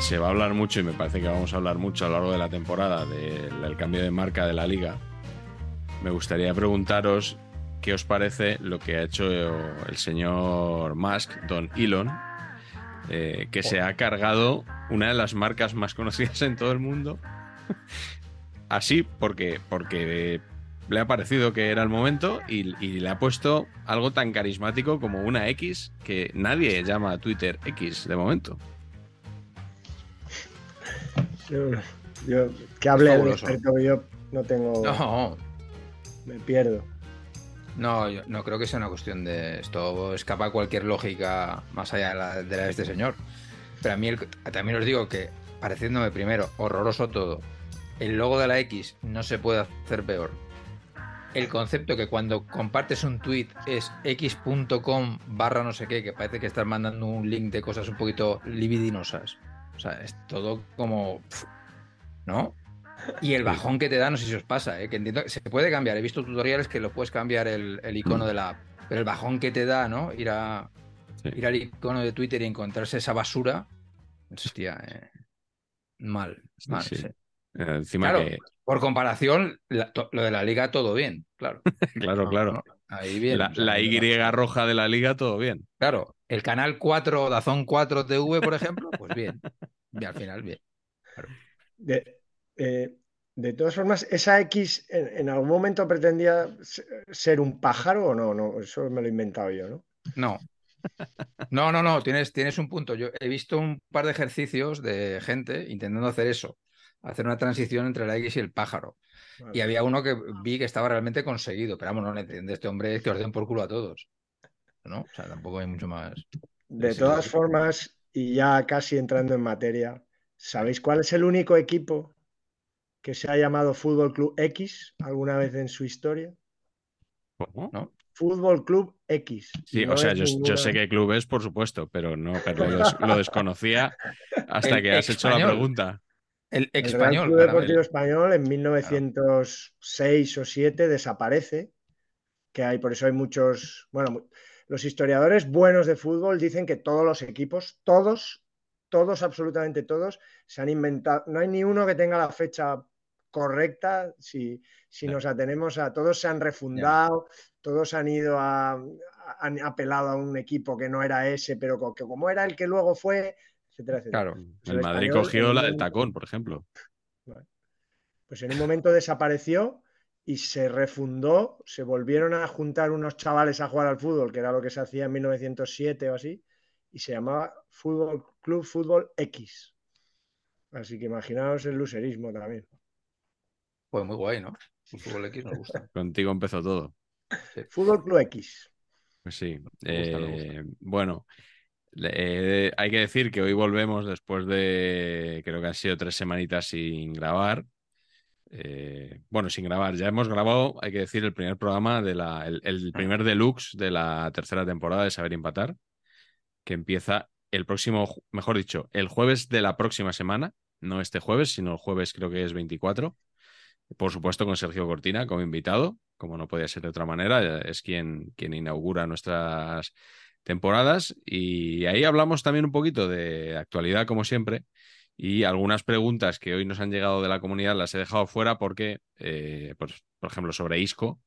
Se, va a hablar mucho y me parece que vamos a hablar mucho a lo largo de la temporada del, del cambio de marca de la liga. Me gustaría preguntaros qué os parece lo que ha hecho el señor Musk, Don Elon, eh, que se ha cargado una de las marcas más conocidas en todo el mundo. Así, porque, porque le ha parecido que era el momento y, y le ha puesto algo tan carismático como una X que nadie llama a Twitter X de momento. Yo, yo- que hable el experto, yo no tengo. No, Me pierdo. no, yo no creo que sea una cuestión de esto escapa cualquier lógica más allá de la de, la de este señor. Pero a mí el- también os digo que, pareciéndome primero, horroroso todo, el logo de la X no se puede hacer peor. El concepto que cuando compartes un tweet es x.com barra no sé qué, que parece que estás mandando un link de cosas un poquito libidinosas. O sea, es todo como... ¿No? Y el bajón que te da, no sé si os pasa, ¿eh? que entiendo se puede cambiar. He visto tutoriales que lo puedes cambiar el, el icono de la app. Pero el bajón que te da, ¿no? Ir, a, Sí. ir al icono de Twitter y encontrarse esa basura. Hostia, eh, mal. Sí, mal, sí. sí. Eh, encima Claro, que, por comparación, la- to- lo de la liga todo bien, claro. claro, No, claro. no, ahí bien. La, o sea, la Y roja de la liga, todo bien. Claro, el canal 4, Dazón 4 TV, por ejemplo, pues bien. Y al final, bien. De, eh, de todas formas, ¿esa X en, en algún momento pretendía se- ser un pájaro o no? no? Eso me lo he inventado yo, ¿no? No. No, no, no, tienes, tienes un punto. Yo he visto un par de ejercicios de gente intentando hacer eso, hacer una transición entre la X y el pájaro. Vale. Y había uno que vi que estaba realmente conseguido, pero vamos, no le entiende este hombre es que os den por culo a todos. ¿No? O sea, tampoco hay mucho más. De todas formas, y ya casi entrando en materia, ¿sabéis cuál es el único equipo que se ha llamado Fútbol Club X alguna vez en su historia? ¿Cómo? ¿No? Fútbol Club X. Sí, No o sea, yo, yo sé qué club es, por supuesto, pero no, pero lo, des- lo desconocía hasta El que has hecho la pregunta. El El español. Club. Deportivo Español en 1906 o 7 desaparece, que hay, por eso hay muchos, bueno, los historiadores buenos de fútbol dicen que todos los equipos, todos, todos, absolutamente todos, se han inventado, no hay ni uno que tenga la fecha correcta, si, si nos atenemos a, todos se han refundado, todos han ido a, han apelado a un equipo que no era ese, pero que como era el que luego fue, etcétera, etcétera. Claro. Pues El el Madrid español cogió la del tacón, por ejemplo. pues en un momento desapareció y se refundó, se volvieron a juntar unos chavales a jugar al fútbol, que era lo que se hacía en 1907 o así, y se llamaba Fútbol Club Fútbol X. Así que imaginaos el luserismo también. Pues muy guay, ¿no? El fútbol X nos gusta. Contigo empezó todo. Fútbol Club X. Pues sí. Me gusta, me Eh, bueno, eh, hay que decir que hoy volvemos después de, creo que han sido tres semanitas sin grabar. Eh, bueno, sin grabar. Ya hemos grabado, hay que decir, el primer programa de la, el, el primer deluxe de la tercera temporada de Saber Empatar, que empieza el próximo, mejor dicho, el jueves de la próxima semana, no este jueves, sino el jueves creo que es 24. Por supuesto, con Sergio Cortina como invitado. como no podía ser de otra manera, es quien, quien inaugura nuestras temporadas y ahí hablamos también un poquito de actualidad como siempre y algunas preguntas que hoy nos han llegado de la comunidad las he dejado fuera porque, eh, pues, por ejemplo, sobre ISCO,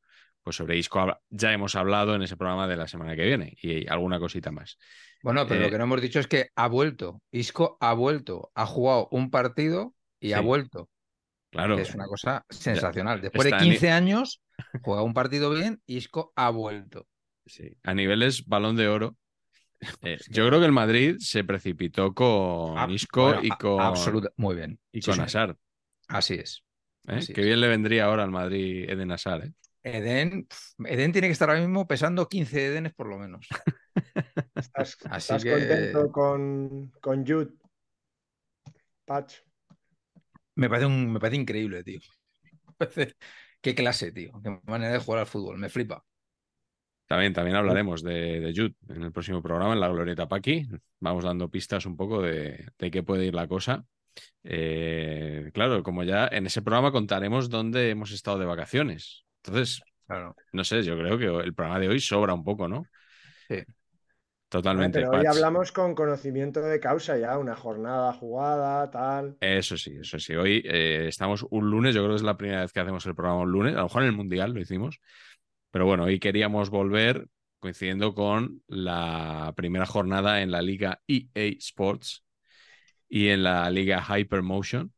pues sobre ISCO ya hemos hablado en ese programa de la semana que viene y alguna cosita más. Bueno, pero lo Eh, que no hemos dicho es que ha vuelto. Isco ha vuelto, ha jugado un partido y ha vuelto. Claro, que es una cosa sensacional. Después de está en- 15 años, juega un partido bien, Isco ha vuelto. sí. a niveles balón de oro. Eh, yo creo que el Madrid se precipitó con Isco bueno, y con, absoluta- Muy bien. y Sí, con sí. Hazard. Así es. ¿eh? Así Qué es. bien le vendría ahora al Madrid Eden Hazard. ¿eh? Eden, Eden tiene que estar ahora mismo pesando 15 Edenes por lo menos. ¿Estás, Así estás que- contento con, con Jude? Patch. Me parece, un, me parece increíble, tío. Qué clase, tío. Qué manera de jugar al fútbol. Me flipa. También, también hablaremos de, de Jude en el próximo programa, en la Glorieta Paqui. Vamos dando pistas un poco de, de qué puede ir la cosa. Eh, claro, como ya en ese programa contaremos dónde hemos estado de vacaciones. Entonces, Claro. no sé, yo creo que el programa de hoy sobra un poco, ¿no? Sí. Totalmente. Pero hoy Patch. hablamos con conocimiento de causa ya, una jornada jugada, tal. Eso sí, eso sí. Hoy eh, estamos un lunes, yo creo que es la primera vez que hacemos el programa un lunes, a lo mejor en el Mundial lo hicimos, pero bueno, hoy queríamos volver coincidiendo con la primera jornada en la liga EA Sports y en la liga Hypermotion,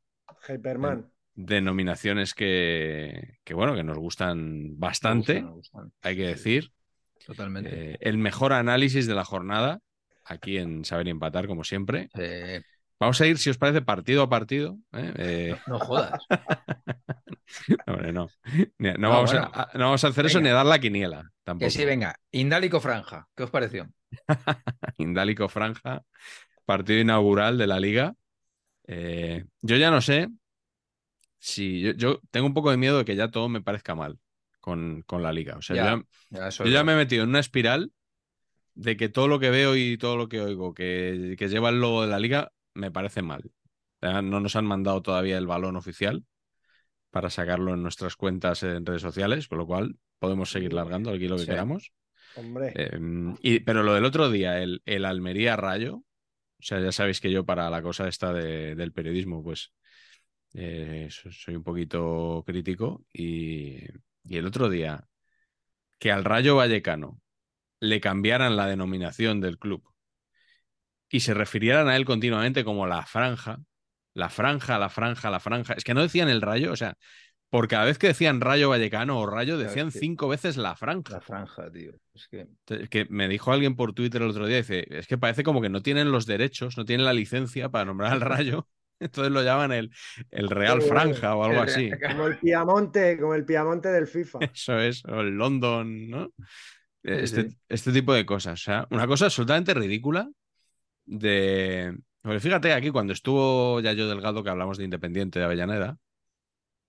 Hyperman. denominaciones que, que bueno, que nos gustan Me bastante, gustan, me gustan. hay que Sí, decir. Totalmente. Eh, el mejor análisis de la jornada, aquí en Saber y Empatar, como siempre. Eh, Vamos a ir, si os parece, partido a partido. ¿eh? Eh, no jodas. Hombre, no. Ni- No, No, vamos, bueno. a, no vamos a hacer eso ni a dar la quiniela. Tampoco. Que sí, venga. Indálico Franja. ¿Qué os pareció? Indálico Franja, partido inaugural de la liga. Eh, yo ya no sé si. Yo, yo tengo un poco de miedo de que ya todo me parezca mal con, con la liga. O sea, Ya, yo, Ya, yo ya me he metido en una espiral de que todo lo que veo y todo lo que oigo que, que lleva el logo de la liga me parece mal. No nos han mandado todavía el balón oficial para sacarlo en nuestras cuentas en redes sociales, con lo cual podemos seguir largando aquí lo que Sí. queramos. Hombre, Eh, y, pero lo del otro día, el, el Almería Rayo, o sea, ya sabéis que yo para la cosa esta de- del periodismo, pues eh, so- soy un poquito crítico. Y, y el otro día, que al Rayo Vallecano le cambiaran la denominación del club y se refirieran a él continuamente como la franja, la franja, la franja, la franja. Es que no decían el Rayo, o sea, por cada vez que decían Rayo Vallecano o Rayo, decían es que- cinco veces la franja. La franja, tío. Es que. Es que me dijo alguien por Twitter el otro día, dice, es que parece como que no tienen los derechos, no tienen la licencia para nombrar al Rayo, entonces lo llaman el, el Real Sí, Franja o algo el así. Como el Piamonte, como el Piamonte del FIFA. Eso es, o el London, ¿no? Este, sí. este tipo de cosas. O sea, una cosa absolutamente ridícula de... Porque fíjate aquí cuando estuvo Yayo Delgado, que hablamos de Independiente de Avellaneda,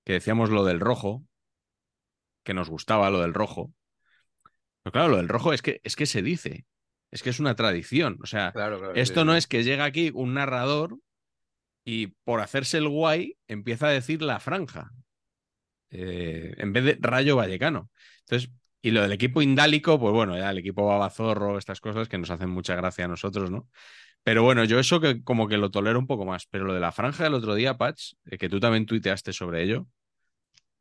que decíamos lo del rojo, que nos gustaba lo del rojo. Pero claro, lo del rojo es que, es que se dice, es que es una tradición. O sea, Claro, claro. esto sí, no sí. es que llega aquí un narrador y por hacerse el guay empieza a decir la franja. eh, en vez de Rayo Vallecano. Entonces, y lo del equipo indálico, pues bueno, ya el equipo babazorro, estas cosas que nos hacen mucha gracia a nosotros, ¿no? Pero bueno, yo eso que como que lo tolero un poco más. Pero lo de la franja del otro día, Patch, eh, que tú también tuiteaste sobre ello.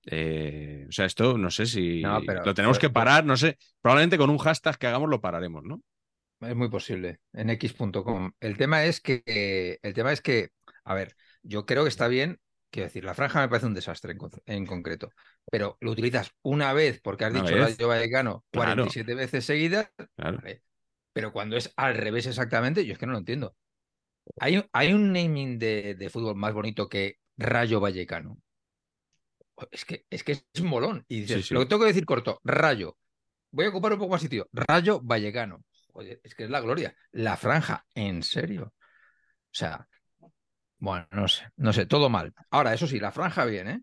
eh, o sea, esto no sé si No, pero- lo tenemos pero- que parar, no sé. Probablemente con un hashtag que hagamos lo pararemos, ¿no? Es muy posible. En x.com. El tema es que. El tema es que. A ver, yo creo que está bien. Quiero decir, la franja me parece un desastre en, con- en concreto. Pero lo utilizas una vez porque has dicho vez. Vallecano Claro. 47 veces seguidas. Claro. Vale. Pero cuando es al revés exactamente, yo es que no lo entiendo. Hay, un- hay un naming de, de fútbol más bonito que Rayo Vallecano. Es que es, que es molón. Y dices, Sí, sí. lo que tengo que decir corto, Rayo. Voy a ocupar un poco más sitio. Rayo Vallecano. Joder, es que es la gloria. La franja, en serio. O sea, bueno, no sé, no sé, todo mal. Ahora, eso sí, la franja bien, ¿eh?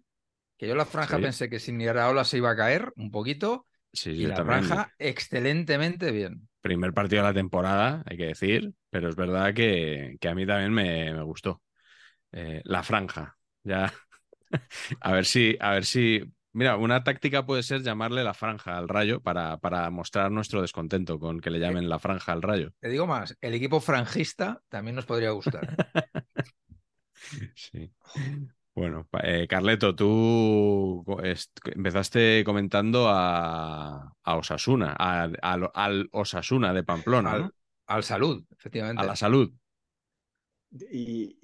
Que yo la franja Sí. pensé que sin Iraola se iba a caer un poquito. Sí, Y la también. franja, excelentemente bien. Primer partido de la temporada, hay que decir, pero es verdad que, que a mí también me, me gustó. Eh, la franja, ya. a ver si, a ver si Mira, una táctica puede ser llamarle la franja al rayo para, para mostrar nuestro descontento con que le llamen la franja al rayo. Te digo más, el equipo franjista también nos podría gustar. ¿eh? sí. Bueno, eh, Carleto, tú empezaste comentando a, Osasuna, al Osasuna de Pamplona, al, Al salud, efectivamente. A la salud. Y,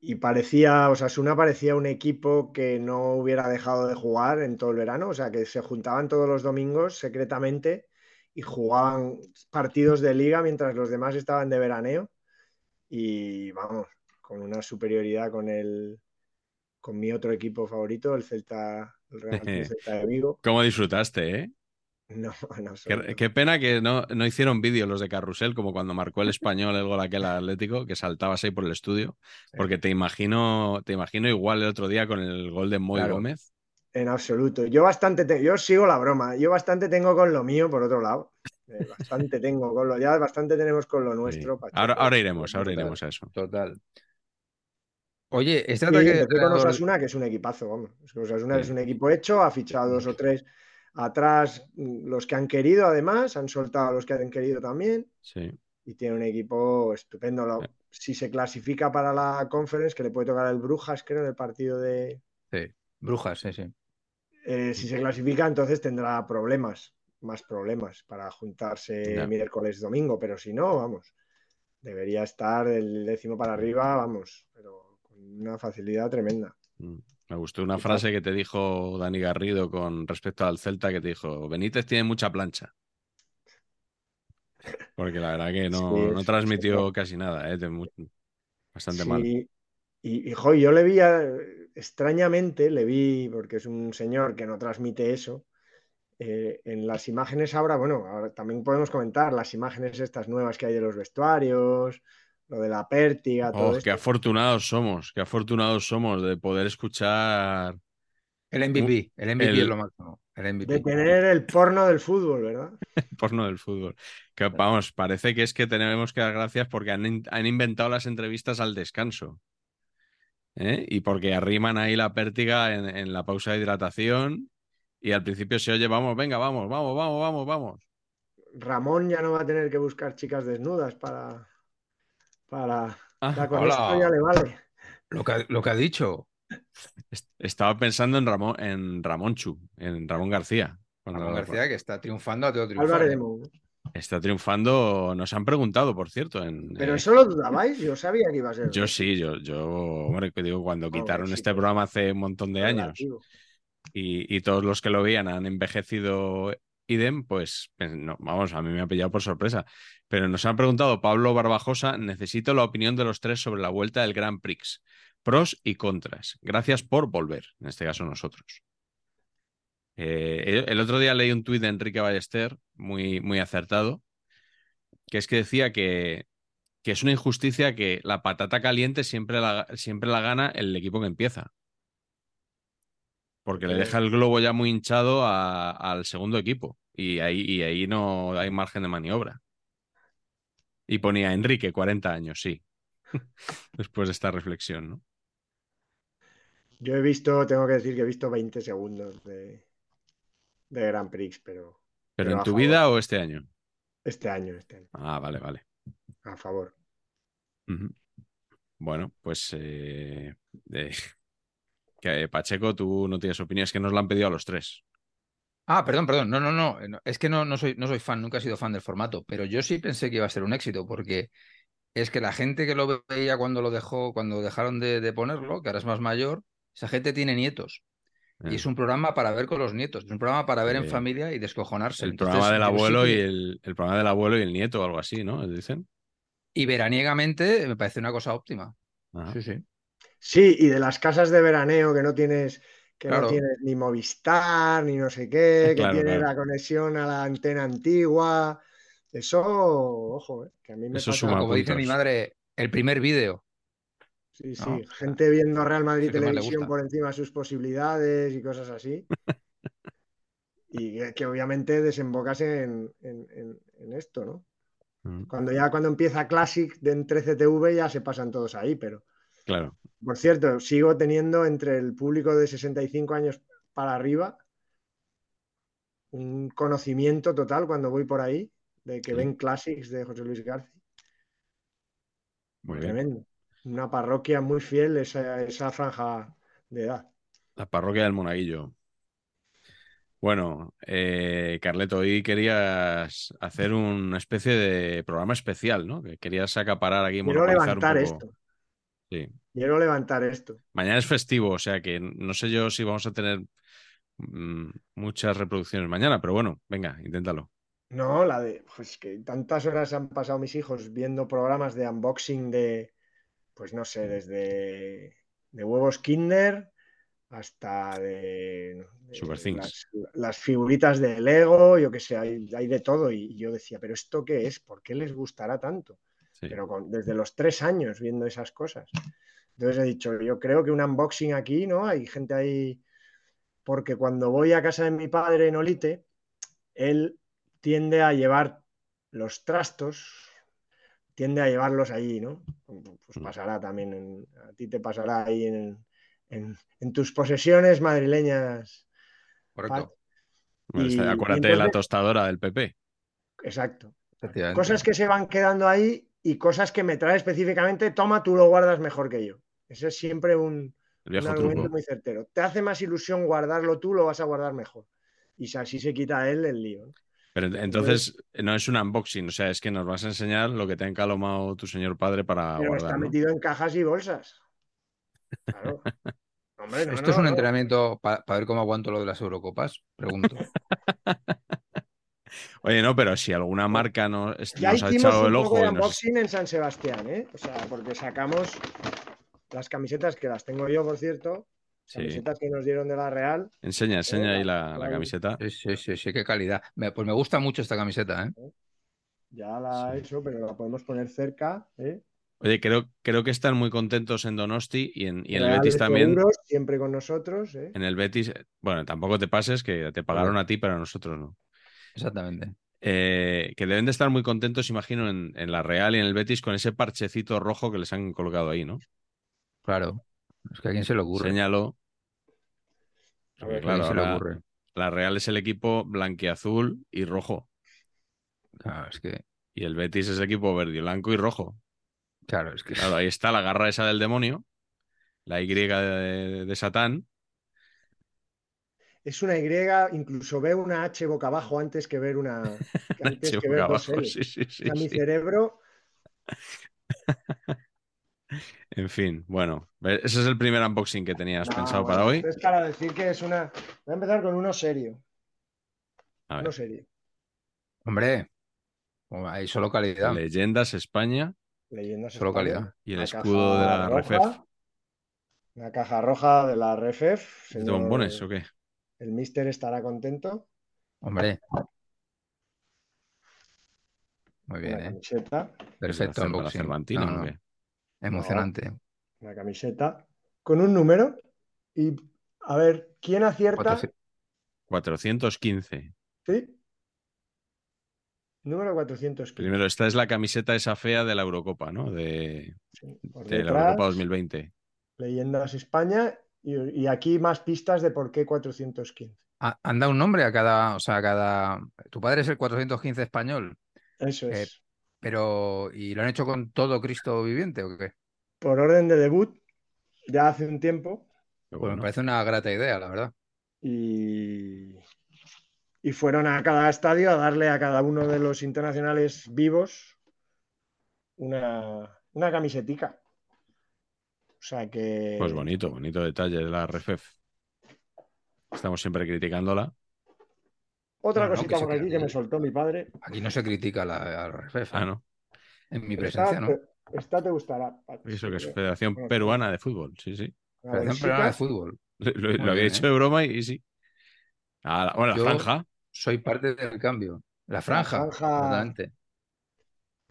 y, parecía, Osasuna parecía un equipo que no hubiera dejado de jugar en todo el verano, o sea, que se juntaban todos los domingos secretamente y jugaban partidos de liga mientras los demás estaban de veraneo. Y vamos, con una superioridad con el con mi otro equipo favorito, el Celta, el Real Celta de Vigo. ¿Cómo disfrutaste, eh? No, no qué, qué, pena que no, no hicieron vídeos los de Carrusel, como cuando marcó el español el gol aquel Atlético, que saltabas ahí por el estudio. Porque te imagino, te imagino igual el otro día con el gol de Moy Gómez. En absoluto. Yo bastante, yo sigo la broma. Yo bastante tengo con lo mío, por otro lado. Eh, bastante tengo con lo, ya bastante tenemos con lo nuestro. Ahora, ahora iremos, ahora iremos a eso. Total. Oye, este ataque. con Osasuna, que es un equipazo, vamos. Osasuna es un equipo hecho, ha fichado dos o tres Atrás, mm, los que han querido, además, han soltado a los que han querido también. Sí. Y tiene un equipo estupendo. Si se clasifica para la conference, que le puede tocar el Brujas, creo, en el partido de. Sí, Brujas, sí, sí. Eh, si se clasifica, entonces tendrá problemas, más problemas para juntarse miércoles, domingo. Pero si no, vamos, debería estar el décimo para arriba, vamos, pero una facilidad tremenda. Mm. Me gustó una frase que te dijo Dani Garrido con respecto al Celta, que te dijo, Benítez tiene mucha plancha. Porque la verdad que no, transmitió casi nada, ¿eh? bastante mal. Y, y yo le vi, extrañamente, le vi, porque es un señor que no transmite eso, eh, en las imágenes ahora, bueno, ahora también podemos comentar las imágenes estas nuevas que hay de los vestuarios, lo de la pértiga. Todo oh, qué afortunados somos, qué afortunados somos de poder escuchar. El MVP, el MVP es lo máximo. De tener el porno del fútbol, ¿verdad? el porno del fútbol. Que vamos, parece que es que tenemos que dar gracias porque han, inventado las entrevistas al descanso. ¿eh? Y porque arriman ahí la pértiga en, en la pausa de hidratación y al principio se oye, vamos, venga, vamos, vamos, vamos, vamos, vamos. Ramón ya no va a tener que buscar chicas desnudas para para ah, con ya le vale. Lo que, lo que ha dicho. Estaba pensando en Ramón, en Ramón Chu, en Ramón García. Ramón García que está triunfando a todo triunfar. ¿eh? Está triunfando, nos han preguntado, por cierto. En, Pero eh, eso lo dudabais, yo sabía que iba a ser. Yo sí, yo, yo, hombre, digo, cuando quitaron este programa hace un montón de años y, y, todos los que lo veían han envejecido idem, pues, pues no, vamos, a mí me ha pillado por sorpresa. Pero nos han preguntado Pablo Barbajosa, necesito la opinión de los tres sobre la vuelta del Grand Prix. Pros y contras. Gracias por volver, en este caso nosotros. Eh, el otro día leí un tuit de Enrique Ballester, muy, muy acertado, que es que decía que, que, es una injusticia que la patata caliente siempre la, siempre la gana el equipo que empieza. Porque le deja el globo ya muy hinchado al segundo equipo. Y ahí, y ahí no hay margen de maniobra. Y ponía Enrique, 40 años, sí. Después de esta reflexión, ¿no? Yo he visto, tengo que decir que he visto 20 segundos de, de Grand Prix, pero. ¿Pero, en tu vida o este año? Este año, este año. Ah, vale, vale. A favor. Bueno, pues. Eh, que, Pacheco, tú no tienes opinión, es que nos lo han pedido a los tres. Ah, perdón, perdón. No, no, no. Es que no, no, soy, no soy fan, nunca he sido fan del formato, pero yo sí pensé que iba a ser un éxito, porque es que la gente que lo veía cuando lo dejó, cuando dejaron de, ponerlo, que ahora es más mayor, esa gente tiene nietos. Y es un programa para ver con los nietos, es un programa para ver en familia y descojonarse. El programa del abuelo y el, el, programa del abuelo y el nieto o algo así, ¿no? Dicen. Y veraniegamente me parece una cosa óptima. Sí, sí. Sí, y de las casas de veraneo que no tienes que no tienes ni Movistar, ni no sé qué, que tiene la conexión a la antena antigua. Eso, ojo, eh, que a mí me pasa... como dice mi madre, el primer vídeo. Sí, sí, gente viendo Real Madrid Televisión por encima de sus posibilidades y cosas así. y que, obviamente desembocas en, esto, ¿no? Mm. Cuando ya cuando empieza Classic de en 13TV ya se pasan todos ahí, pero Claro. Por cierto, sigo teniendo entre el público de 65 años para arriba, un conocimiento total cuando voy por ahí, de que Sí. ven Classics de José Luis García. Muy bien. Tremendo. Una parroquia muy fiel esa, esa franja de edad. La parroquia del Monaguillo. Bueno, eh, Carleto, hoy querías hacer una especie de programa especial, ¿no? Que querías acaparar aquí, Quiero un levantar poco. esto. Sí. Quiero levantar esto. Mañana es festivo, o sea que no sé yo si vamos a tener mm, muchas reproducciones mañana, pero bueno, venga, inténtalo. No, la de, pues que tantas horas han pasado mis hijos viendo programas de unboxing de, pues no sé, desde de huevos Kinder hasta de, de Super Things. las, las figuritas de Lego, yo qué sé, hay, hay de todo. Y yo decía, ¿pero esto qué es? ¿Por qué les gustará tanto? Sí. Pero con- desde los tres años viendo esas cosas. Entonces he dicho, yo creo que un unboxing aquí, ¿no? Hay gente ahí, porque cuando voy a casa de mi padre en Olite, él tiende a llevar los trastos, tiende a llevarlos allí, ¿no? Pues Mm. pasará también, en- a ti te pasará ahí en, en- en tus posesiones madrileñas. Correcto. Bueno, y acuérdate de la tostadora del PP. Exacto. Cosas que se van quedando ahí y cosas que me trae específicamente, toma, tú lo guardas mejor que yo. Ese es siempre un, argumento truco. muy certero. Te hace más ilusión guardarlo tú, lo vas a guardar mejor. Y si así se quita él el lío. ¿no? Pero ent- entonces no es un unboxing, o sea, es que nos vas a enseñar lo que te ha encalomado tu señor padre para Pero guardar. está ¿no? metido en cajas y bolsas. Claro. Hombre, no, ¿Esto no, es un no. entrenamiento para ver cómo aguanto lo de las Eurocopas? Pregunto. Oye, no, pero si alguna marca no, es- Ya nos ha echado un el poco ojo de y nos... unboxing en San Sebastián, ¿eh? O sea, porque sacamos las camisetas que las tengo yo, por cierto. Sí. Camisetas que nos dieron de la Real. Enseña, enseña ahí la, camiseta. Sí, sí, sí, sí, qué calidad. Me- pues me gusta mucho esta camiseta, ¿eh? Ya la he Sí. hecho, pero la podemos poner cerca. ¿eh? Oye, creo, creo que están muy contentos en Donosti y en, y en el Betis también. seguros, siempre con nosotros. ¿eh? En el Betis, eh, bueno, tampoco te pases, que te pagaron a ti, pero a nosotros no. Exactamente. Eh, que deben de estar muy contentos, imagino, en, en la Real y en el Betis con ese parchecito rojo que les han colocado ahí, ¿no? Claro. Es que a quién se le ocurre. Enséñalo. A ver, ¿A quién claro, se le ocurre? la Real es el equipo blanquiazul y rojo. Claro, es que, Y el Betis es el equipo verde, blanco y rojo. claro, es que Claro, ahí está la garra esa del demonio, la Y de, de Satán. Es una Y, incluso veo una H boca abajo antes que ver una. que antes Che, que boca ver dos abajo, L. sí, sí, sí, sea, mi cerebro. En fin, bueno, ese es el primer unboxing que tenías No, pensado bueno, para hoy. Es para decir que es una. Voy a empezar con uno serio. A ver, Uno serio. Hombre, hay solo calidad. Leyendas España Leyendas Solo España. calidad. y el Una escudo de la roja, Refef. Una caja roja de la Refef. ¿Es de señor- bombones o qué? El mister estará contento. Hombre. Muy bien, Una ¿eh? camiseta. Perfecto ¿La Cer- la unboxing. Cervantina No, o no, qué? Emocionante. Una camiseta. Con un número. Y a ver, ¿quién acierta? Cuatroci- 415. ¿Sí? Número 415. Primero, esta es la camiseta esa fea de la Eurocopa, ¿no? De, Sí, de la Eurocopa 2020. Leyendas España. Y, y aquí más pistas de por qué 415. Ah, ¿Han dado un nombre a cada, o sea, a cada... Tu padre es el 415 español, Eso Eh, es. pero ¿y lo han hecho con todo Cristo viviente o qué? Por orden de debut, ya hace un tiempo. Qué Pues bueno. me parece una grata idea, la verdad. Y, y fueron a cada estadio a darle a cada uno de los internacionales vivos una, una camisetica. O sea que. Pues bonito, bonito detalle de la Refef. Estamos siempre criticándola. Otra No, no, cosita por aquí que me soltó mi padre. Aquí no se critica la, a la RFEF, Ah, ¿eh? ¿no? En mi Esta, presencia, ¿no? te- esta te gustará. Eso que es Federación bueno, Peruana de Fútbol. Sí, sí. Federación. Peruana de Fútbol. Lo, había dicho ¿eh? de broma y, y sí. Ah, la- bueno, la Yo- franja. Soy parte del cambio. La franja, franja- exactamente.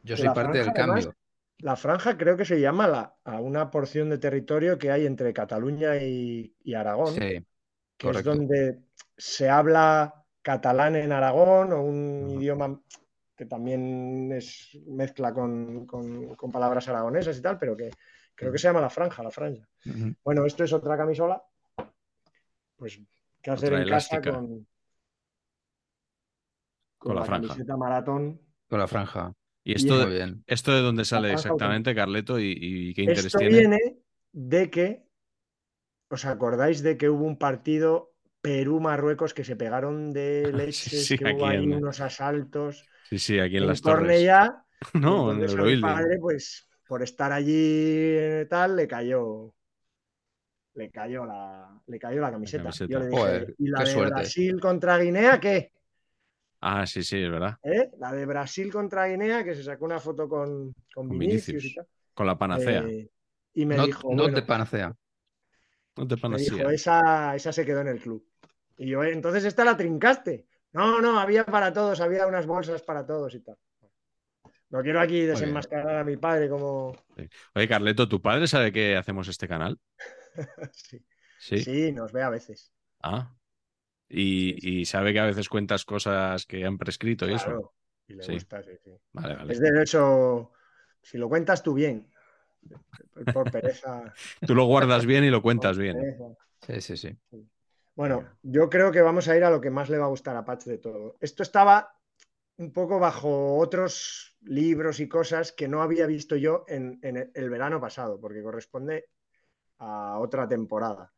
Yo soy la parte del cambio. además, La franja creo que se llama la, a una porción de territorio que hay entre Cataluña y, y Aragón, Sí, que correcto. es donde se habla catalán en Aragón o un idioma que también es mezcla con, con- con palabras aragonesas y tal, pero que creo que se llama la franja, la franja. Bueno, esto es otra camisola, pues que hacer Otra en casa con, Con la franja. camiseta maratón. Con la franja. ¿Y esto, de, bien. esto de dónde sale franja exactamente, Carleto? ¿Y, y qué interés Esto tiene? viene de que, ¿os acordáis de que hubo un partido Perú-Marruecos que se pegaron de leches, sí, que hubo ahí en- unos asaltos Sí, sí, aquí en, en las torres. Cornellá? No, en padre, pues, por estar allí tal, le cayó. Le cayó la, le cayó la camiseta. camiseta. Yo le dije, Joder, ¿y la de suerte. Brasil contra Guinea qué? Ah, sí, sí, es verdad. ¿Eh? La de Brasil contra Guinea, que se sacó una foto con, con, Con Vinicius, y Vinicius. tal. Con la panacea. Eh, y me No, dijo, no bueno, de panacea. no te me panacea. dijo, esa, esa se quedó en el club. Y yo, "Eh, entonces esta la trincaste. No, no, había para todos, había unas bolsas para todos y tal. No quiero aquí desenmascarar a mi padre como... Oye, Carleto, ¿tu padre sabe que hacemos este canal? sí. Sí. Sí, nos ve a veces. Ah. Y, Sí, sí. y sabe que a veces cuentas cosas que han prescrito y eso. Y le Sí. gusta, sí, sí. Vale, vale. Es de eso, si lo cuentas tú bien. Por pereza. Tú lo guardas bien y lo cuentas bien. Sí, sí, sí. Bueno, yo creo que vamos a ir a lo que más le va a gustar a Patch de todo. Esto estaba un poco bajo otros libros y cosas que no había visto yo en, en el verano pasado, porque corresponde a otra temporada.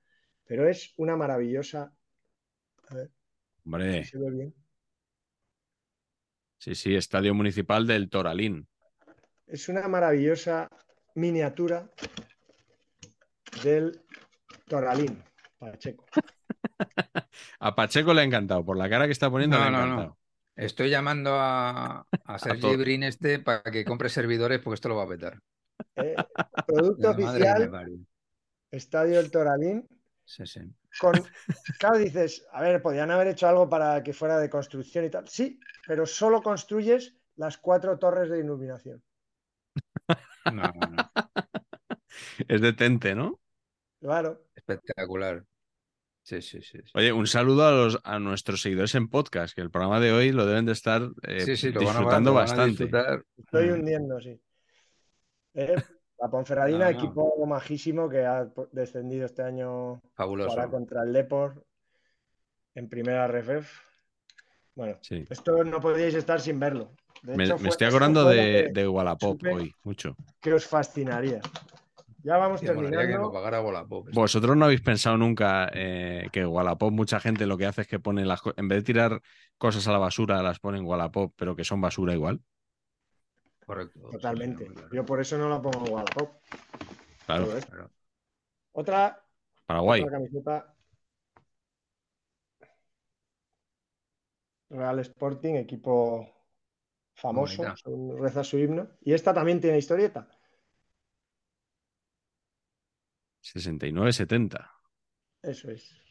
Pero es una maravillosa. A ver, Hombre, ¿se ve bien? sí, sí, Estadio Municipal del Toralín. Es una maravillosa miniatura del Toralín, Pacheco. A Pacheco le ha encantado, por la cara que está poniendo le No, ha no, no. encantado. Estoy llamando a, a Sergi. Brin este para que compre servidores porque esto lo va a petar. ¿eh? Producto oficial. Estadio del Toralín. Sí, sí. con, claro, dices, a ver, podrían haber hecho algo para que fuera de construcción y tal. Sí, pero solo construyes las cuatro torres de iluminación. No, no, no. Es detente, ¿no? Claro. Espectacular. Sí, sí, sí. sí. Oye, un saludo a, los, a nuestros seguidores en podcast, que el programa de hoy lo deben de estar eh, Sí, sí, lo van a- disfrutando lo van a bastante. disfrutar. Estoy Mm. hundiendo, sí. Eh, la Ponferradina, No, no. equipo majísimo que ha descendido este año, Fabuloso. jugará contra el Deport en primera RFF. Bueno, Sí. esto no podíais estar sin verlo. De Me, hecho, me fue- estoy esto acordando de, que- de Wallapop hoy, mucho. que os fascinaría. Ya vamos que terminando. nos pagara Wallapop. Vosotros no habéis pensado nunca eh, que Wallapop, mucha gente lo que hace es que pone las en vez de tirar cosas a la basura, las pone en Wallapop, pero que son basura igual. Correcto. Totalmente. claro. Yo por eso no la pongo en Wallapop. Claro. Claro. Otra, Paraguay. otra camiseta. Real Sporting, equipo famoso, reza su himno. Y esta también tiene historieta. 69-70. Eso es.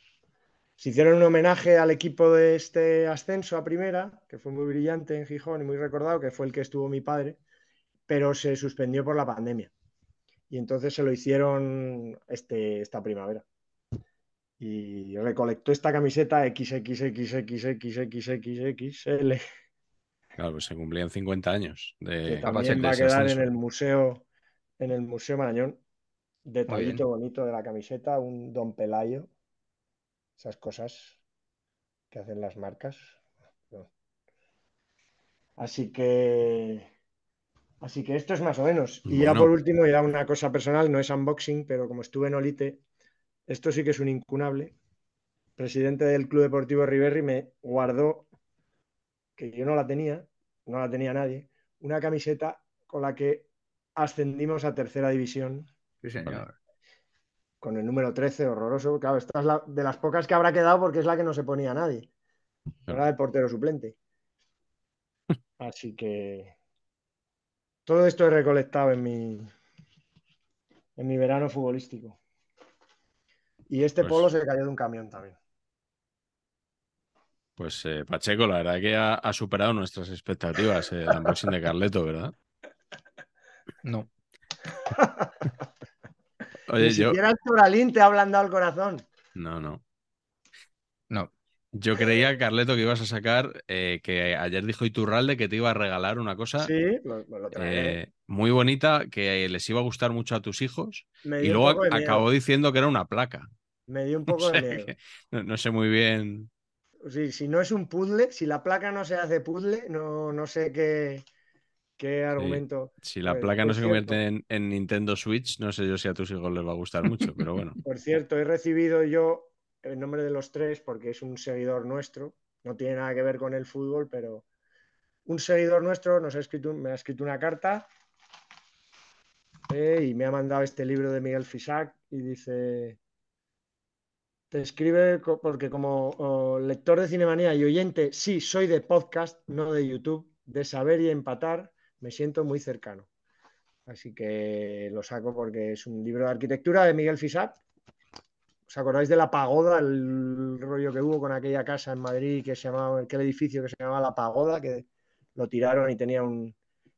Se hicieron un homenaje al equipo de este ascenso a primera, que fue muy brillante en Gijón y muy recordado, que fue el que estuvo mi padre, pero se suspendió por la pandemia. Y entonces se lo hicieron este, esta primavera. Y recolectó esta camiseta XXXXXXXL, Claro, pues se cumplían 50 años que de, también de va a quedar en el museo, en el Museo Marañón. Detallito bonito de la camiseta, un Don Pelayo. Esas cosas que hacen las marcas. No. Así que. Así que esto es más o menos. Y ya por último, ya una cosa personal, no es unboxing, pero como estuve en Olite, esto sí que es un incunable. Presidente del Club Deportivo Riverri me guardó, que yo no la tenía, no la tenía nadie, una camiseta con la que ascendimos a tercera división Sí, señor. Con el número 13, horroroso. Claro, esta es la, de las pocas que habrá quedado porque es la que no se ponía nadie. Era el portero suplente. Así que todo esto he recolectado en mi en mi verano futbolístico. Y este Pues- polo se cayó de un camión también. Pues eh, Pacheco, la verdad que ha, ha superado nuestras expectativas eh, el unboxing de Carleto, ¿verdad? No. Oye, Ni yo. siquiera te ha ablandado el corazón. No, no. No. Yo creía, Carleto, que ibas a sacar, eh, que ayer dijo Iturralde que te iba a regalar una cosa Sí, lo, lo traeré. eh, muy bonita que les iba a gustar mucho a tus hijos y luego acabó diciendo que era una placa. Me dio un poco No de sé, miedo. que- no, no sé muy bien. Sí, si no es un puzzle, si la placa no se hace puzzle, no, no sé qué, qué argumento. Si la Pues, placa no se cierto- convierte en, en Nintendo Switch, no sé yo si a tus hijos les va a gustar mucho, pero bueno. Por cierto, he recibido yo el nombre de los tres porque es un seguidor nuestro. No tiene nada que ver con el fútbol, pero un seguidor nuestro nos ha escrito, me ha escrito una carta eh, y me ha mandado este libro de Miguel Fisac y dice, te escribe porque como oh, lector de Cinemanía y oyente, sí, soy de podcast, no de YouTube, de saber y empatar, me siento muy cercano. Así que lo saco porque es un libro de arquitectura de Miguel Fisac. ¿Os acordáis de la pagoda, el rollo que hubo con aquella casa en Madrid que se llamaba, aquel edificio que se llamaba La Pagoda, que lo tiraron y tenía un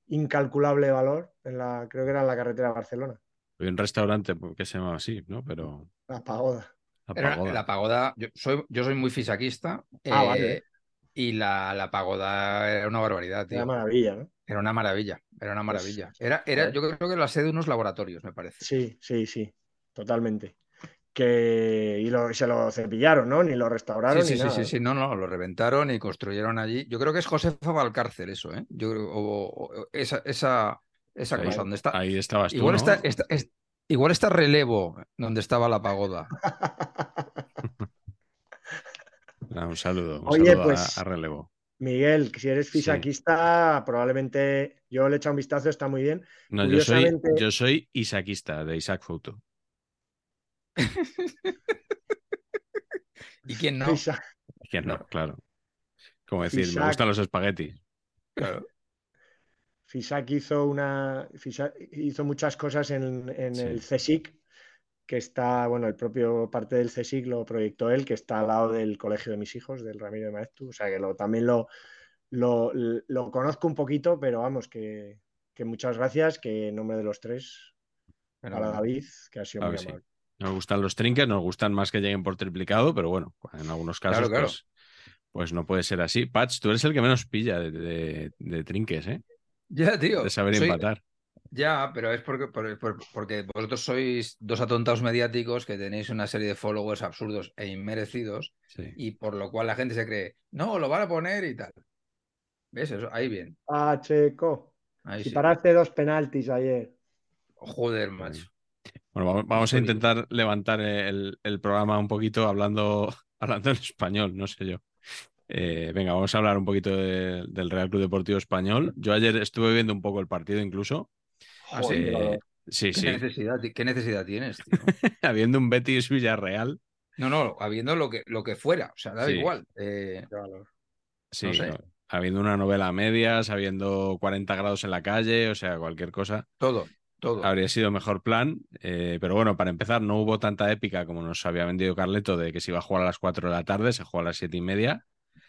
incalculable valor en la, creo que era en la carretera de Barcelona. Había un restaurante que se llamaba así, ¿no? Pero La Pagoda. la Era- pagoda. la pagoda, yo soy, yo soy muy fisaquista. Ah, eh, vale. Y la, la pagoda era una barbaridad, tío. Era maravilla, ¿no? Era una maravilla, era una Pues, maravilla. Era, era, yo creo que la sede de unos laboratorios, me parece. Sí, sí, sí, totalmente. Que y lo, se lo cepillaron, ¿no? Ni lo restauraron Sí, sí, ni sí, nada. sí, sí, no, no, lo reventaron y construyeron allí. Yo creo que es Josefa Valcárcel eso, ¿eh? Yo creo, o- o- esa, esa, esa Ahí- cosa donde está. Ahí estabas tú, Igual ¿no? está, está- es- igual está relevo donde estaba la pagoda. Ah, un saludo, un Oye, saludo a- pues- a, relevo. Miguel, si eres Sí. fisaquista, probablemente yo le he echado un vistazo, está muy bien. No, yo soy, yo soy isaquista de Isaac Foto. ¿Y quién no? Fisa- ¿Quién no? Claro. Como decir, me Isaac. gustan los espaguetis. Claro. Fisac hizo una Fisac hizo muchas cosas en, en Sí. el CSIC, que está, bueno, el propio parte del CSIC lo proyectó él, que está al lado del colegio de mis hijos, del Ramiro de Maeztu. O sea que lo, también lo, lo, lo conozco un poquito, pero vamos, que, que muchas gracias, que en nombre de los tres, Pero para. David, que ha sido Claro muy sí. amable. Nos gustan los trinques, nos gustan más que lleguen por triplicado, pero bueno, en algunos casos, Claro, claro. Pues, pues no puede ser así. Patch, tú eres el que menos pilla de, de- de trinques, ¿eh? Ya, tío. De saber soy- empatar. Ya, pero es porque, por- por- porque vosotros sois dos atontados mediáticos que tenéis una serie de followers absurdos e inmerecidos Sí. y por lo cual la gente se cree, no, lo van a poner y tal. ¿Ves eso? Ahí bien. Ah, Checo, Ahí si sí. paraste dos penaltis ayer. Joder, macho. Bueno, vamos, a intentar levantar el, el programa un poquito hablando, hablando en español, no sé yo. Eh, venga, vamos a hablar un poquito de- del Real Club Deportivo Español. Yo ayer estuve viendo un poco el partido incluso. Sí. Sí, ¿Qué, sí. Necesidad, ti- ¿Qué necesidad tienes, tío? Habiendo un Betis Villarreal. No, no, habiendo lo que, lo que fuera, o sea, da Sí. igual. Eh. Sí, No sé. no, habiendo una novela a medias, habiendo 40 grados en la calle, o sea, cualquier cosa. todo, todo. Habría sido mejor plan, eh, pero bueno, para empezar, no hubo tanta épica como nos había vendido Carleto de que se iba a jugar a las 4 de la tarde, se jugó a las 7 y media.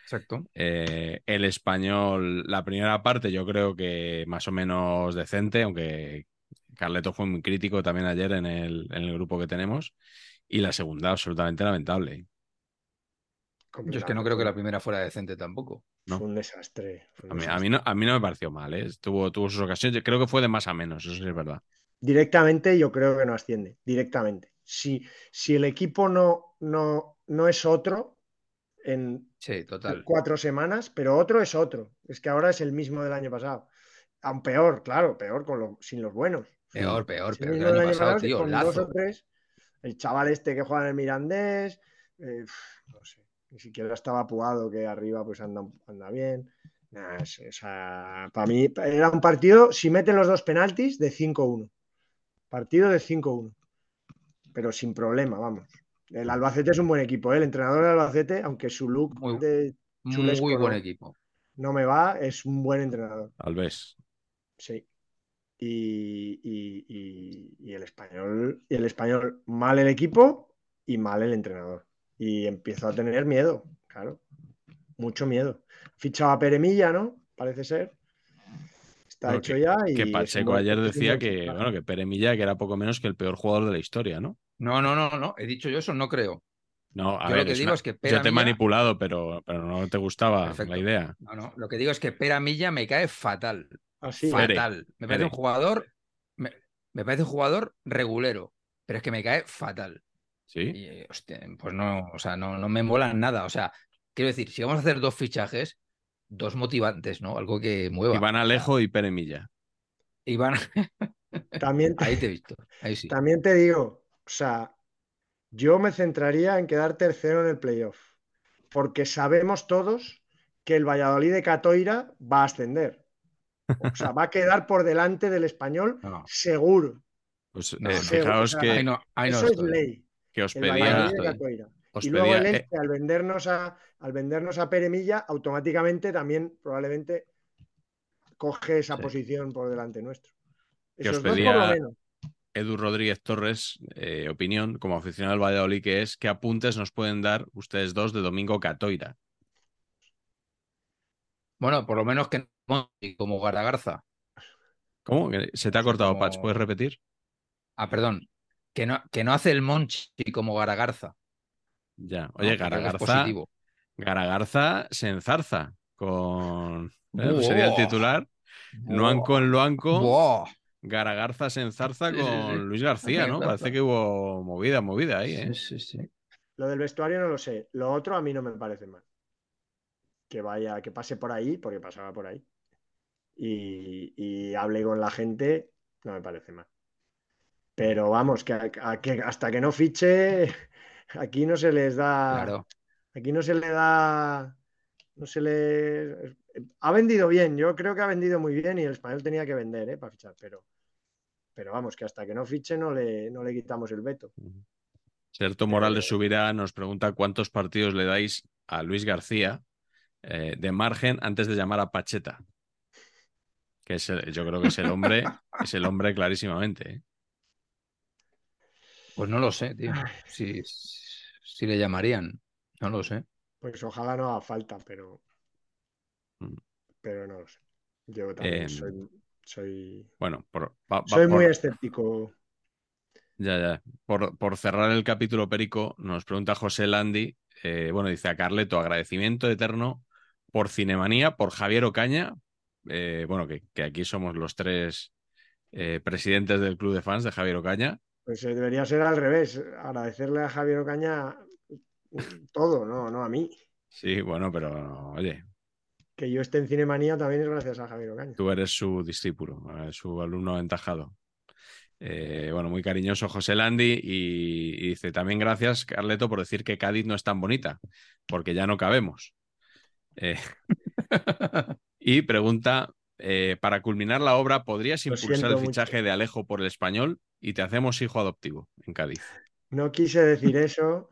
Exacto. Eh, el español, la primera parte yo creo que más o menos decente, aunque Carleto fue muy crítico también ayer en el, en el grupo que tenemos. Y la segunda, absolutamente lamentable. Yo es que no creo que la primera fuera decente tampoco. ¿no? Fue un desastre. fue un A mí, a desastre. mí no, a mí no me pareció mal, ¿eh? Tuvo, tuvo sus ocasiones. Yo creo que fue de más a menos, eso sí es verdad. Directamente yo creo que no asciende, directamente. Si, si el equipo no, no, no es otro en Sí, total. cuatro semanas, pero otro es otro. Es que ahora es el mismo del año pasado. Aún peor, claro, peor con lo- sin los buenos. Peor, peor, peor el del año año pasado, pasado, tío. con dos Lazo. o tres. El chaval este que juega en el Mirandés, eh, no sé, ni siquiera estaba apugado que arriba pues anda, anda bien. Nah, es- o sea, para mí era un partido, si meten los dos penaltis, de 5-1. Partido de 5-1. Pero sin problema, vamos. El Albacete es un buen equipo, ¿eh? el entrenador del Albacete, aunque su look Muy- de chulesco Muy buen no, equipo. no me va, es un buen entrenador. Tal vez. Sí. Y, y- y- y el español, y el español, mal el equipo y mal el entrenador. Y empiezo a tener miedo, claro. Mucho miedo. Fichaba a Peremilla, ¿no? Parece ser. Está Bueno, hecho ya. Y Que Pacheco ayer decía que, bueno, que Pere Milla, que era poco menos que el peor jugador de la historia, ¿no? No, no, no, no. He dicho yo eso, no creo. No, a Yo lo ver, que es digo una- es que yo Pere te he Milla- manipulado, pero, pero no te gustaba Perfecto. la idea. No, no. Lo que digo es que Pera Milla me cae fatal. Así. Pere. fatal. Me parece Pere. un jugador. Me, me parece un jugador regulero. Pero es que me cae fatal. Sí. Y, hostia, pues no, o sea, no, no me molan nada. O sea, quiero decir, si vamos a hacer dos fichajes, dos motivantes, ¿no? Algo que mueva. Iván Alejo y Pere Milla. Iván, También te, ahí te he visto. Ahí sí. también te digo, o sea, yo me centraría en quedar tercero en el playoff, porque sabemos todos que el Valladolid de Catoira va a ascender. O sea, va a quedar por delante del español No. seguro. Pues No, eh, fijaos O sea, que, Eso es ley. que os El pedía, de os Y luego el pedía, eh, al vendernos a, al vendernos a Peremilla, automáticamente también probablemente coge esa Sí. posición por delante nuestro. Que os Esos dos por lo pedía- menos. Edu Rodríguez Torres, eh, opinión, como aficionado al Valladolid que es, ¿qué apuntes nos pueden dar ustedes dos de Domingo Catoira? Bueno, por lo menos que no como Garagarza. ¿Cómo? ¿Que ¿Se te ha cortado, como- Patch? ¿Puedes repetir? Ah, perdón. Que no, que no hace el Monchi como Garagarza. Ya. Oye, Garagarza. Garagarza se enzarza con... ¿eh? Sería el titular. Nuanco en Luanco, Buah. Garagarza se enzarza Sí, sí, con sí. Luis García, ¿no? Parece que hubo movida, movida ahí, ¿eh? Sí, sí, sí. Lo del vestuario no lo sé. Lo otro a mí no me parece mal. Que vaya, que pase por ahí, porque pasaba por ahí. Y, y hable con la gente, no me parece mal. Pero vamos, que, a- a- que hasta que no fiche, aquí no se les da. Claro. Aquí no se le da. No se le. Ha vendido bien, yo creo que ha vendido muy bien y el español tenía que vender, ¿eh? Para fichar, pero. Pero vamos, que hasta que no fiche no le, no le quitamos el veto. Serto Morales Subirá nos pregunta cuántos partidos le dais a Luis García eh, de margen antes de llamar a Pacheta. Que es el- yo creo que es el hombre, es el hombre clarísimamente. ¿eh? Pues no lo sé, tío. Si, si le llamarían. No lo sé. Pues ojalá no haga falta, pero. Mm. Pero no lo sé. Yo también Em, soy. Soy, Bueno, por, va- va- soy por- muy escéptico. ya, ya. Por, por cerrar el capítulo Perico, nos pregunta José Landi, eh, bueno, dice a Carleto, agradecimiento eterno por Cinemanía, por Javier Ocaña, eh, bueno, que, que aquí somos los tres eh, presidentes del club de fans de Javier Ocaña. Pues debería ser al revés. Agradecerle a Javier Ocaña todo, no, no a mí. Sí, bueno, pero oye, Que yo esté en Cinemanía también es gracias a Javier Ocaña. tú eres su discípulo, eh, su alumno aventajado. Eh, bueno, muy cariñoso José Landi y, y dice también gracias, Carleto, por decir que Cádiz no es tan bonita, porque ya no cabemos. Eh, y pregunta, eh, para culminar la obra, ¿podrías impulsar el mucho. fichaje de Alejo por el español y te hacemos hijo adoptivo en Cádiz? No quise decir eso.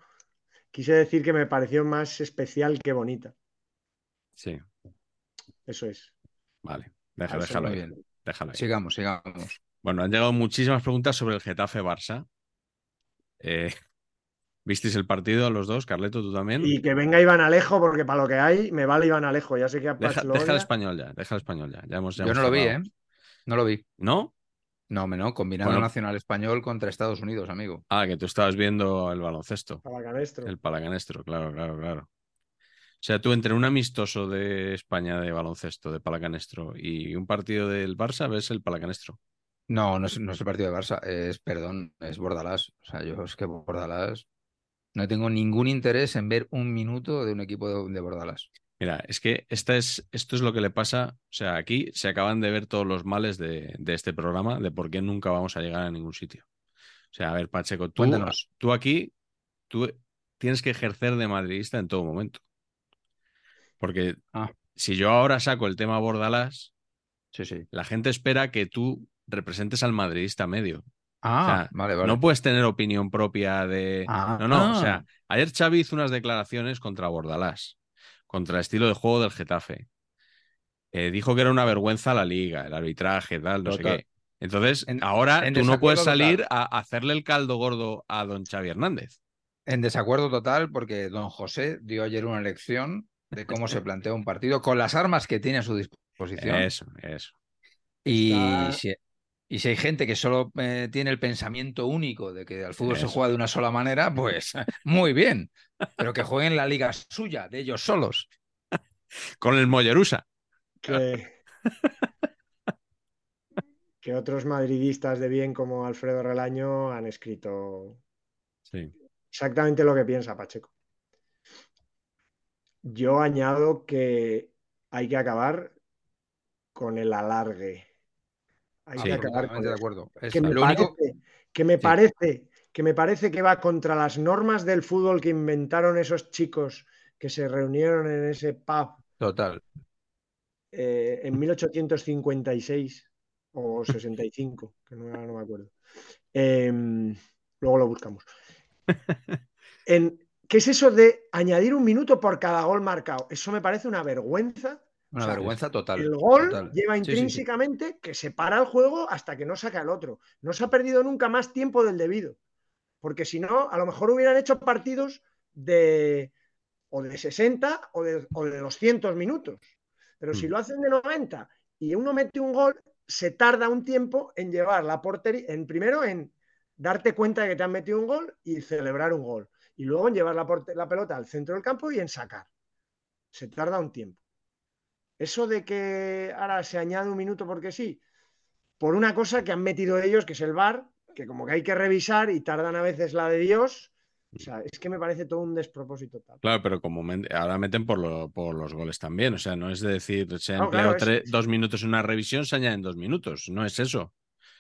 Quise decir que me pareció más especial que bonita. Sí, Eso es. vale, deja- Eso, déjalo ahí, bien. déjalo ahí. Sigamos, sigamos. Bueno, han llegado muchísimas preguntas sobre el Getafe Barça. Eh, ¿Visteis el partido los dos? Carleto, tú también. Y que venga Iván Alejo, porque para lo que hay, me vale Iván Alejo. Ya sé que a Deja, lo deja el español ya, deja el español ya. ya hemos, ya Yo hemos no lo vi. ¿eh? No lo vi. ¿No? No, me no, combinando Bueno. nacional español contra Estados Unidos, amigo. Ah, que tú estabas viendo el baloncesto, Para Canestro. el palacanestro, claro, claro, claro. O sea, tú entre un amistoso de España de baloncesto, de palacanestro, y un partido del Barça, ves el palacanestro. No, no es, no es el partido de Barça, es, perdón, es Bordalás. O sea, yo es que Bordalás no tengo ningún interés en ver un minuto de un equipo de, de Bordalás. Mira, es que esta es, esto es lo que le pasa. O sea, aquí se acaban de ver todos los males de, de este programa, de por qué nunca vamos a llegar a ningún sitio. O sea, a ver, Pacheco, tú, Cuéntanos. tú aquí, tú tienes que ejercer de madridista en todo momento. Porque Ah. si yo ahora saco el tema Bordalás, Sí, sí. la gente espera que tú representes al madridista medio. Ah, O sea, vale, vale. No puedes tener opinión propia de. Ah, no, no. O sea, ayer Xavi hizo unas declaraciones contra Bordalás, contra el estilo de juego del Getafe. Eh, dijo que era una vergüenza la liga, el arbitraje, tal, no sé qué. Entonces, En- ahora en tú no puedes salir total. a hacerle el caldo gordo a don Xavi Hernández. En desacuerdo total porque don José dio ayer una lección de cómo se plantea un partido con las armas que tiene a su disposición. Eso, eso. Y, Está- si, y si hay gente que solo eh, tiene el pensamiento único de que al fútbol se juega de una sola manera, pues muy bien. Pero que jueguen la liga suya, de ellos solos. Con el Mollerusa. que, que otros madridistas de bien como Alfredo Relaño han escrito Sí. exactamente lo que piensa Pacheco. Yo añado que hay que acabar con el alargue. Hay Sí, que acabar con de acuerdo. Es que me, lo único- parece, que me Sí. parece que me parece que va contra las normas del fútbol que inventaron esos chicos que se reunieron en ese pub Total. eh, en 1856 o 65, que no, no me acuerdo. Em, luego lo buscamos. En, ¿Qué es eso de añadir un minuto por cada gol marcado? Eso me parece una vergüenza. Una O sea, vergüenza total. El gol total. lleva Sí, sí, sí. intrínsecamente que se para el juego hasta que no saca el otro. No se ha perdido nunca más tiempo del debido. Porque si no, a lo mejor hubieran hecho partidos de o de 60 o de, o de 200 minutos. Pero si Mm. lo hacen de 90 y uno mete un gol, se tarda un tiempo en llevar la portería, en primero en darte cuenta de que te han metido un gol y celebrar un gol. Y luego en llevar la, pelota al centro del campo y en sacar. Se tarda un tiempo. Eso de que ahora se añade un minuto porque sí, por una cosa que han metido ellos, que es el VAR, que como que hay que revisar y tardan a veces la de Dios. O sea, es que me parece todo un despropósito tal. Claro, pero como men- ahora meten por, lo- por los goles también. O sea, no es de decir, se ha No, empleado claro, es- tre- dos minutos en una revisión, se añaden dos minutos. No es eso.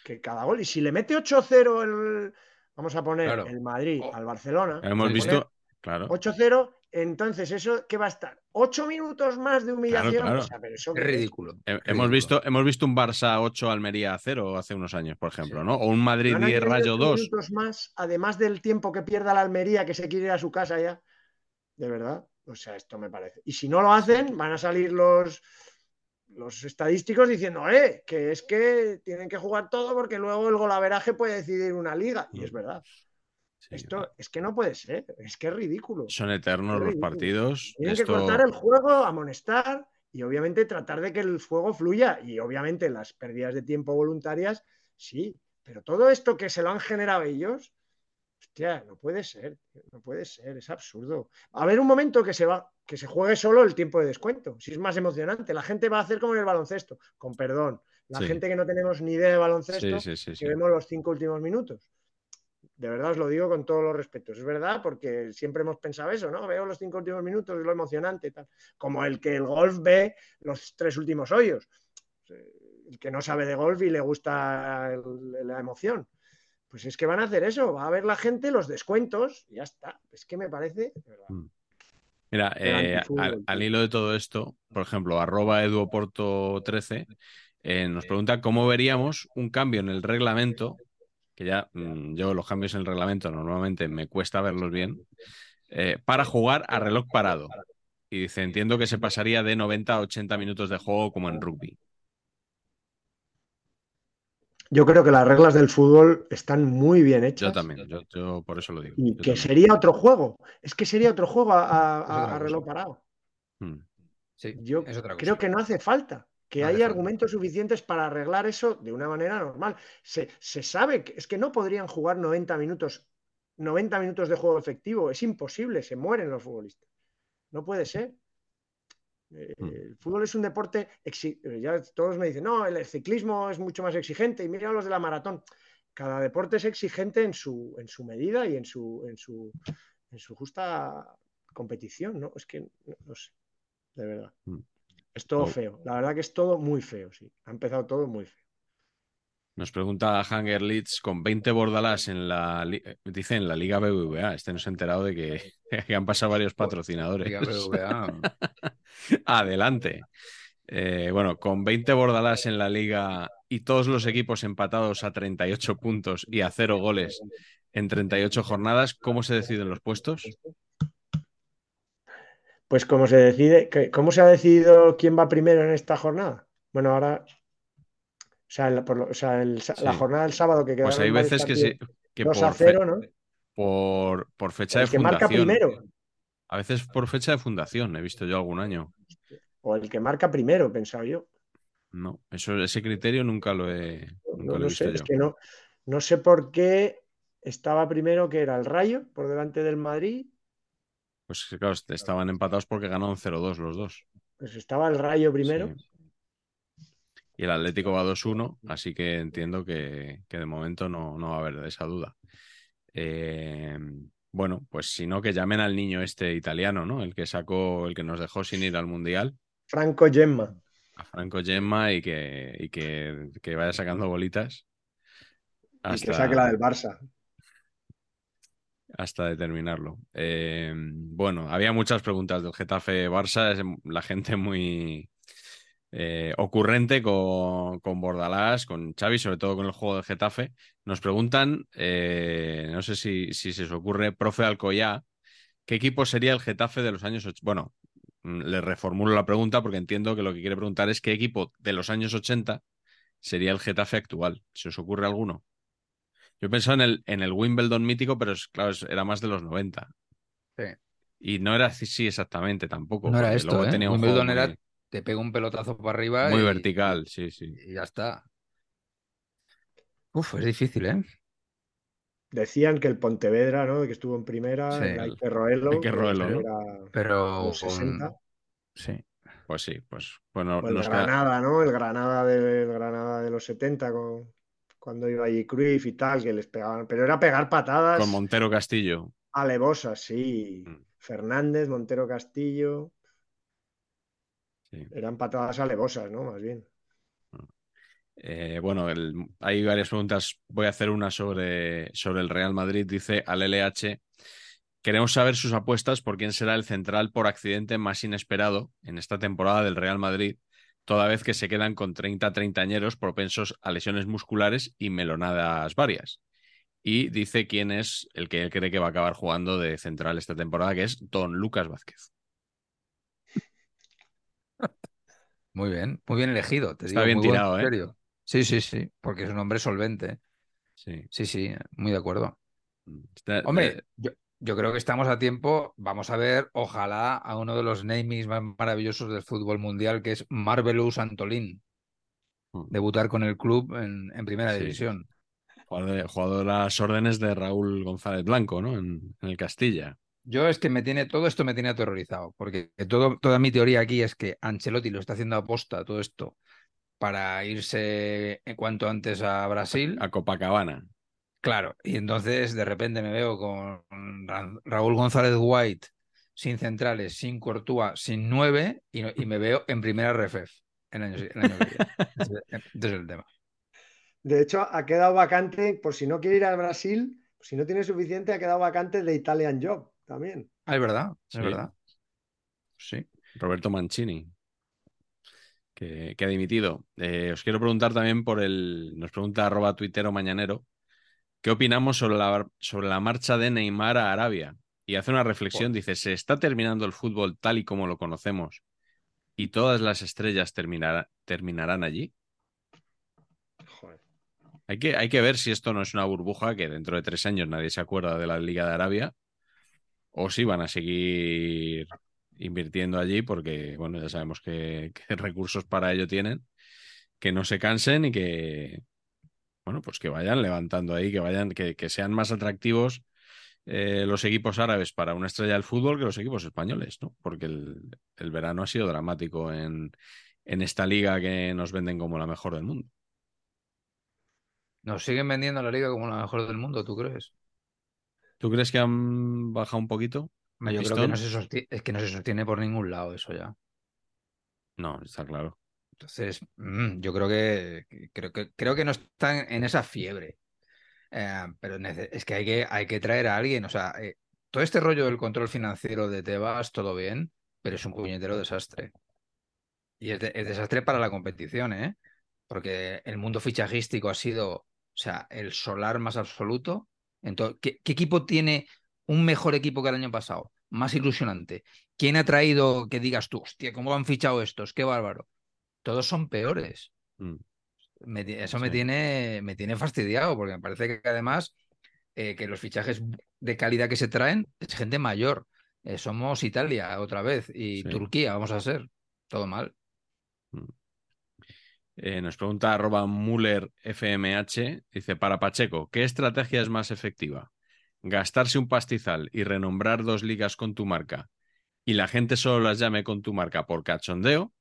Que cada gol, y si le mete 8-0 el, vamos a poner Claro. el Madrid Oh. al Barcelona, Hemos visto, claro. 8-0, entonces eso, ¿qué va a estar? ¿8 minutos más de humillación? claro. O sea, pero eso Es ridículo. He- ridículo. Hemos visto, hemos visto un Barça 8 Almería 0 hace unos años, por ejemplo, Sí. ¿no? O un Madrid Van a 10 querer Rayo ocho 2. minutos más, además del tiempo que pierda la Almería, que se quiere ir a su casa ya. De verdad. O sea, esto me parece. Y si no lo hacen, van a salir los, los estadísticos diciendo, eh, que es que tienen que jugar todo porque luego el golaveraje puede decidir una liga. Y es Mm. verdad. Sí, Esto es que no puede ser. Es que es ridículo. Son eternos los partidos. Tienen Esto- que cortar el juego, amonestar y obviamente tratar de que el juego fluya. Y obviamente las pérdidas de tiempo voluntarias, sí. Pero todo esto que se lo han generado ellos, hostia, no puede ser. No puede ser, es absurdo. A haber un momento que se va, que se juegue solo el tiempo de descuento. Si es más emocionante. La gente va a hacer como en el baloncesto, con perdón. La Sí. gente que no tenemos ni idea de baloncesto, Sí, que vemos los cinco últimos minutos. De verdad os lo digo con todos los respetos. Es verdad, porque siempre hemos pensado eso, ¿no? Veo los cinco últimos minutos, es lo emocionante tal. Como el que el golf ve los tres últimos hoyos. El que no sabe de golf y le gusta el- la emoción. Pues es que van a hacer eso, va a ver la gente los descuentos y ya está. Es que me parece. de verdad. Mm. Mira, eh, al hilo de todo esto, por ejemplo, arroba eduoporto13 eh, nos pregunta cómo veríamos un cambio en el reglamento, que ya mm, yo los cambios en el reglamento normalmente me cuesta verlos bien, eh, para jugar a reloj parado. Y dice, entiendo que se pasaría de 90 a 80 minutos de juego como en rugby. Yo creo que las reglas del fútbol están muy bien hechas. Yo también, yo, yo por eso lo digo. Y yo que también. sería otro juego. Es que sería otro juego a, reloj parado. Mm. Sí, Yo es otra cosa. creo que no hace falta, que No hay falta. argumentos suficientes para arreglar eso de una manera normal. Se, se sabe que es que no podrían jugar 90 minutos, 90 minutos de juego efectivo. Es imposible, se mueren los futbolistas. No puede ser. Eh, Mm. El fútbol es un deporte, eh, ya todos me dicen, no, el ciclismo es mucho más exigente y mira los de la maratón. Cada deporte es exigente en su, en su medida y en su, en su, en su justa competición, ¿no? Es que no, no sé, de verdad. Mm. Es todo Oh. feo. La verdad que es todo muy feo, sí. Ha empezado todo muy feo. Nos pregunta Hanger Leeds con 20 bordalás en la eh, dice en la Liga BBVA. Este nos ha enterado de que, que han pasado varios patrocinadores. Liga BBVA, Adelante. Eh, bueno, con 20 bordalás en la liga y todos los equipos empatados a 38 puntos y a cero goles en 38 jornadas, ¿cómo se deciden los puestos? Pues cómo se decide, ¿cómo se ha decidido quién va primero en esta jornada? Bueno, ahora, o sea, el- por lo- o sea, el sa- la jornada del sábado que Pues quedaron hay veces que, se, que 2 por, a fe- 0, ¿no? por, por fecha El de que marca fundación. primero, A veces por fecha de fundación, he visto yo algún año. o el que marca primero, pensaba yo. No, eso, ese criterio nunca lo he, nunca No, lo he no visto sé, yo. es que no, no sé por qué estaba primero que era el Rayo por delante del Madrid, Pues claro, estaban empatados porque ganaron 0-2 los dos. pues estaba el Rayo primero. Sí. Y el Atlético va 2-1, así que entiendo que, que de momento no, no va a haber esa duda. Eh, Bueno, pues si no, que llamen al niño este italiano, ¿no? El que sacó, el que nos dejó sin ir al Mundial. Franco Gemma. A Franco Gemma y que, y que, que vaya sacando bolitas. Y que saque la del Barça. Hasta determinarlo. Eh, bueno, había muchas preguntas del Getafe Barça. La gente muy, eh, ocurrente con, con, Bordalás, con Xavi, sobre todo con el juego de Getafe. Nos preguntan, eh, no sé si, si, se os ocurre, profe Alcoyá, ¿qué equipo sería el Getafe de los años 80? Bueno, mm, le reformulo la pregunta porque entiendo que lo que quiere preguntar es qué equipo de los años 80 sería el Getafe actual. ¿Se os ocurre alguno? Yo he pensado en el, en el Wimbledon mítico, pero es, claro, era más de los 90. Sí. Y no era así exactamente tampoco. No era esto, ¿eh? Tenía un Wimbledon era te pega un pelotazo para arriba. Muy vertical, sí, sí. Y ya está. Uf, es difícil, ¿eh? Decían que el Pontevedra, ¿no? Que estuvo en primera, sí, el Roelo, que Roelo, ¿no? Pero 60. Sí. Pues sí, pues bueno. el Granada, ¿no? El Granada de, Granada de los 70 con, cuando iba allí Cruyff y tal, que les pegaban. Pero era pegar patadas. Con Montero Castillo. Alevosas, sí. Mm. Fernández, Montero Castillo. Eran patadas alevosas, ¿no? Más bien. Eh, bueno, hay varias preguntas. Voy a hacer una sobre, sobre el Real Madrid. Dice al LH, queremos saber sus apuestas por quién será el central por accidente más inesperado en esta temporada del Real Madrid, toda vez que se quedan con 30 treintañeros propensos a lesiones musculares y melonadas varias. Y dice quién es el que él cree que va a acabar jugando de central esta temporada, que es Don Lucas Vázquez. Muy bien, muy bien elegido. Te Está bien tirado, ¿eh? Sí, sí, sí, porque es un hombre solvente. Sí, sí, sí muy de acuerdo. Hombre, eh, yo, creo que estamos a tiempo. Vamos a ver, ojalá, a uno de los namings más maravillosos del fútbol mundial, que es Marvelous Antolín. Mm. Debutar con el club en, primera división. Jugador de, las órdenes de Raúl González Blanco, ¿no? En, en el Castilla. Yo es que me tiene, todo esto me tiene aterrorizado, porque todo, toda mi teoría aquí es que Ancelotti lo está haciendo aposta todo esto para irse en cuanto antes a Brasil. A Copacabana. Claro, y entonces de repente me veo con Raúl González White sin centrales, sin Courtois, sin nueve, y, me veo en primera RFF en año, en año Entonces, es el tema. De hecho, ha quedado vacante, por si no quiere ir a Brasil, si no tiene suficiente, ha quedado vacante de Italian Job también. Ah, es verdad, es verdad. Sí. Roberto Mancini, que, ha dimitido. Eh, os quiero preguntar también por el. Nos pregunta arroba tuitero mañanero. ¿Qué opinamos sobre la, sobre la marcha de Neymar a Arabia? Y hace una reflexión, dice, se está terminando el fútbol tal y como lo conocemos y todas las estrellas terminarán allí. Hay que, hay que ver si esto no es una burbuja que dentro de tres años nadie se acuerda de la Liga de Arabia o si van a seguir invirtiendo allí porque, bueno, ya sabemos que, recursos para ello tienen, que no se cansen y que, bueno, pues que vayan levantando ahí, que vayan, que, sean más atractivos eh, los equipos árabes para una estrella del fútbol que los equipos españoles, ¿no? Porque el, verano ha sido dramático en, en esta liga que nos venden como la mejor del mundo. Nos siguen vendiendo la liga como la mejor del mundo, ¿tú crees? ¿Tú crees que han bajado un poquito? Yo creo que no se sostiene, es que no se sostiene por ningún lado eso ya. No, está claro. Entonces, mm, yo creo que creo que creo que no están en esa fiebre. Eh, pero es que hay, que hay que traer a alguien. O sea, eh, todo este rollo del control financiero de Tebas, todo bien, pero es un puñetero desastre. Y es, es desastre para la competición, ¿eh? Porque el mundo fichajístico ha sido, o sea, el solar más absoluto entonces, ¿qué, equipo tiene un mejor equipo que el año pasado? Más ilusionante. ¿Quién ha traído que digas tú, hostia, cómo han fichado estos? Qué bárbaro. Todos son peores. Mm. eso me, tiene, me tiene fastidiado, porque me parece que además eh, que los fichajes de calidad que se traen es gente mayor. Eh, somos Italia otra vez y Turquía, vamos a ser. Todo mal. Mm. Eh, nos pregunta arroba Muller FMH, dice, para Pacheco, ¿qué estrategia es más efectiva? ¿Gastarse un pastizal y renombrar dos ligas con tu marca y la gente solo las llame con tu marca por cachondeo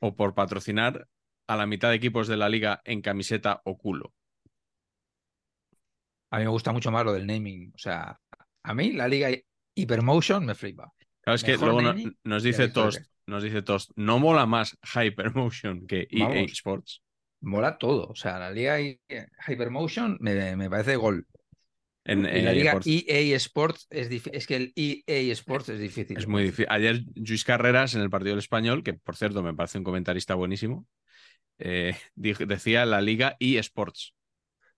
o por patrocinar a la mitad de equipos de la liga en camiseta o culo? A mí me gusta mucho más lo del naming. O sea, A mí la liga Hypermotion me flipa. Claro, es que luego no- nos dice Toast, nos dice Toast, no mola más Hypermotion que EA Vamos. Sports. Mola todo. O sea, la liga Hy- Hypermotion me, me parece gol. En, la eh, liga EA Sports es difícil. Es que el EA Sports es difícil. Es muy difícil. Ayer Luis Carreras en el partido del español, que por cierto me parece un comentarista buenísimo, eh, decía la liga eSports.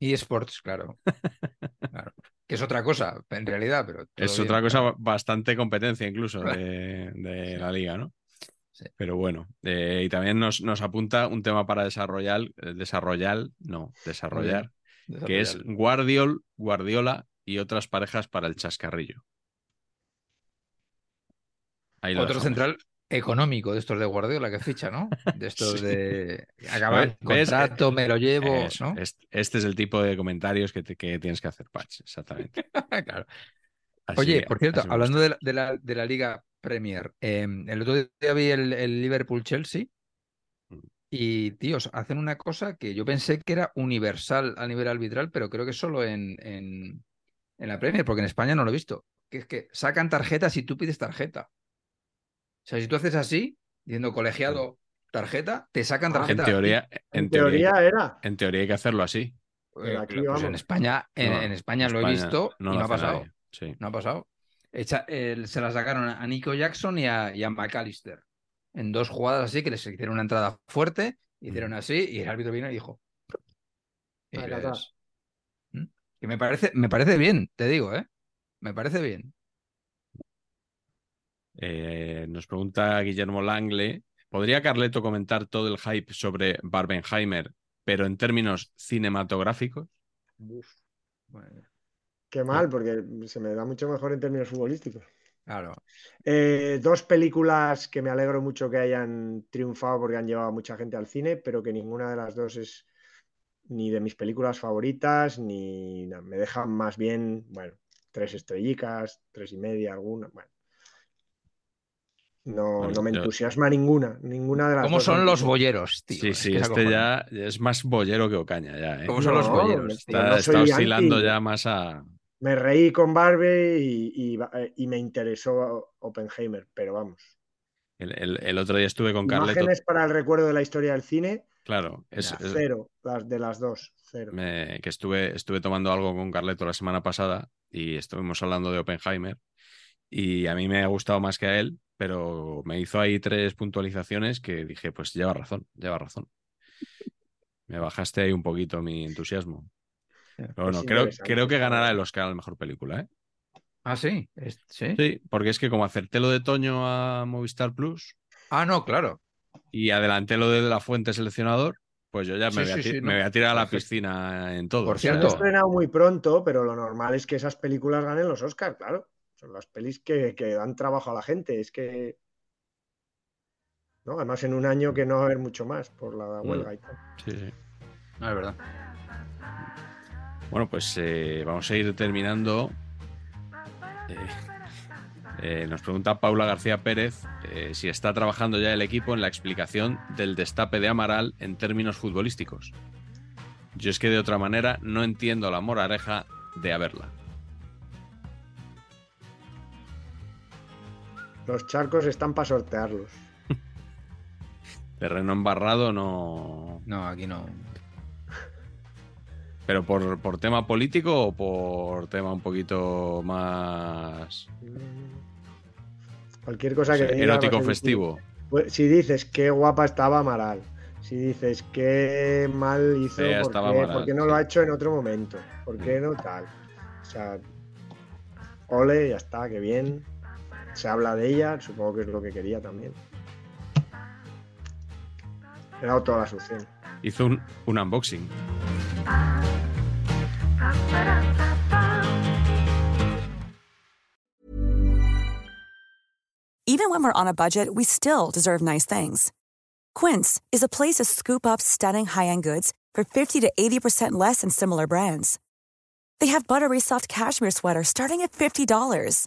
EA Sports, claro. Claro. Que es otra cosa, en realidad, pero. Es bien, otra cosa claro. bastante competencia incluso de, de Sí. la liga, ¿no? Sí. Pero bueno, eh, y también nos, nos apunta un tema para desarrollar, eh, desarrollar, no, desarrollar, que es. Guardiol, Guardiola y otras parejas para el chascarrillo. Ahí lo Otro dejamos. central económico de estos de Guardiola que ficha, ¿no? De estos Sí. de acabar el contrato, me lo llevo, Eso, ¿no? es- Este es el tipo de comentarios que, te- que tienes que hacer, Patch, exactamente. Claro. Así- Oye, por cierto, hablando de la, de la- de la Liga Premier, eh, el otro día vi el, el Liverpool-Chelsea Mm. y, tíos, hacen una cosa que yo pensé que era universal a nivel arbitral, pero creo que solo en, en, en la Premier, porque en España no lo he visto, que es que sacan tarjetas y tú pides tarjeta. O sea, si tú haces así, diciendo colegiado tarjeta, te sacan Ah, En tarjeta. teoría, en, En teoría, teoría era. en teoría hay que hacerlo así. Eh, Pero aquí, pues en. España, en, No, en España en lo he visto no y no ha pasado. sí. No ha pasado. Echa- se la sacaron a Nico Jackson y a, y a McAllister. En dos jugadas así que les hicieron una entrada fuerte, hicieron así y el árbitro vino y dijo. y les-. ¿Mm? Que me parece, me parece bien, te digo, ¿eh? Me parece bien. Eh, nos pregunta Guillermo Langle, ¿podría Carleto comentar todo el hype sobre Barbenheimer, pero en términos cinematográficos? Bueno, Qué mal, porque se me da mucho mejor en términos futbolísticos. claro. Eh, dos películas que me alegro mucho que hayan triunfado porque han llevado a mucha gente al cine, pero que ninguna de las dos es ni de mis películas favoritas, ni me dejan más bien, bueno, tres estrellicas, tres y media, alguna. Bueno. No, no me yo- entusiasma ninguna, ninguna de las ¿Cómo dos son los bolleros, tío? sí, Es sí, este ya es más bollero que Ocaña ya, ¿eh? ¿Cómo son los No, no Está, está oscilando anti. ya más a... Me reí con Barbie y, y- y me interesó Oppenheimer, pero vamos. El, el- el otro día estuve con Carleto, Imágenes para el recuerdo de la historia del cine, claro, es- cero, las de las dos, cero. me- que estuve, estuve tomando algo con Carleto la semana pasada y estuvimos hablando de Oppenheimer y a mí me ha gustado más que a él, pero me hizo ahí tres puntualizaciones que dije, pues lleva razón, lleva razón. Me bajaste ahí un poquito mi entusiasmo. Pero bueno, creo, creo que ganará el Oscar a la mejor película, ¿eh? Ah, sí. ¿Sí? Sí, porque es que como acerté lo de Toño a Movistar Plus Ah, no, claro. y adelanté lo de La Fuente seleccionador, pues yo ya me, Sí, voy, a sí, ti- sí, me no. voy a tirar a la piscina en todo. Por o sea, cierto. estrenado muy pronto, pero lo normal es que esas películas ganen los Oscars, claro. Son las pelis que, que dan trabajo a la gente. Es que. ¿no? Además, en un año que no va a haber mucho más por la Mm. huelga y tal. sí, sí. No, es verdad. Bueno, pues eh, vamos a ir terminando. Eh, eh, nos pregunta Paula García Pérez eh, si está trabajando ya el equipo en la explicación del destape de Amaral en términos futbolísticos. Yo es que de otra manera no entiendo la morareja de haberla. Los charcos están para sortearlos. Terreno embarrado no. No, aquí no. ¿Pero por, por tema político o por tema un poquito más Mm. Cualquier cosa que diga erótico festivo? Pues, si dices qué guapa estaba Amaral, si dices qué mal hizo, Fea ¿por, estaba qué, Amaral, por qué no sí. lo ha hecho en otro momento? ¿Por qué no tal? O sea, ole, ya está, qué bien. Se habla de ella, supongo que es lo que quería también. He dado toda la solución. Hizo un, un unboxing. Even when we're on a budget, we still deserve nice things. Quince is a place to scoop up stunning high-end goods for 50 to 80% less than similar brands. They have buttery soft cashmere sweaters starting at $50,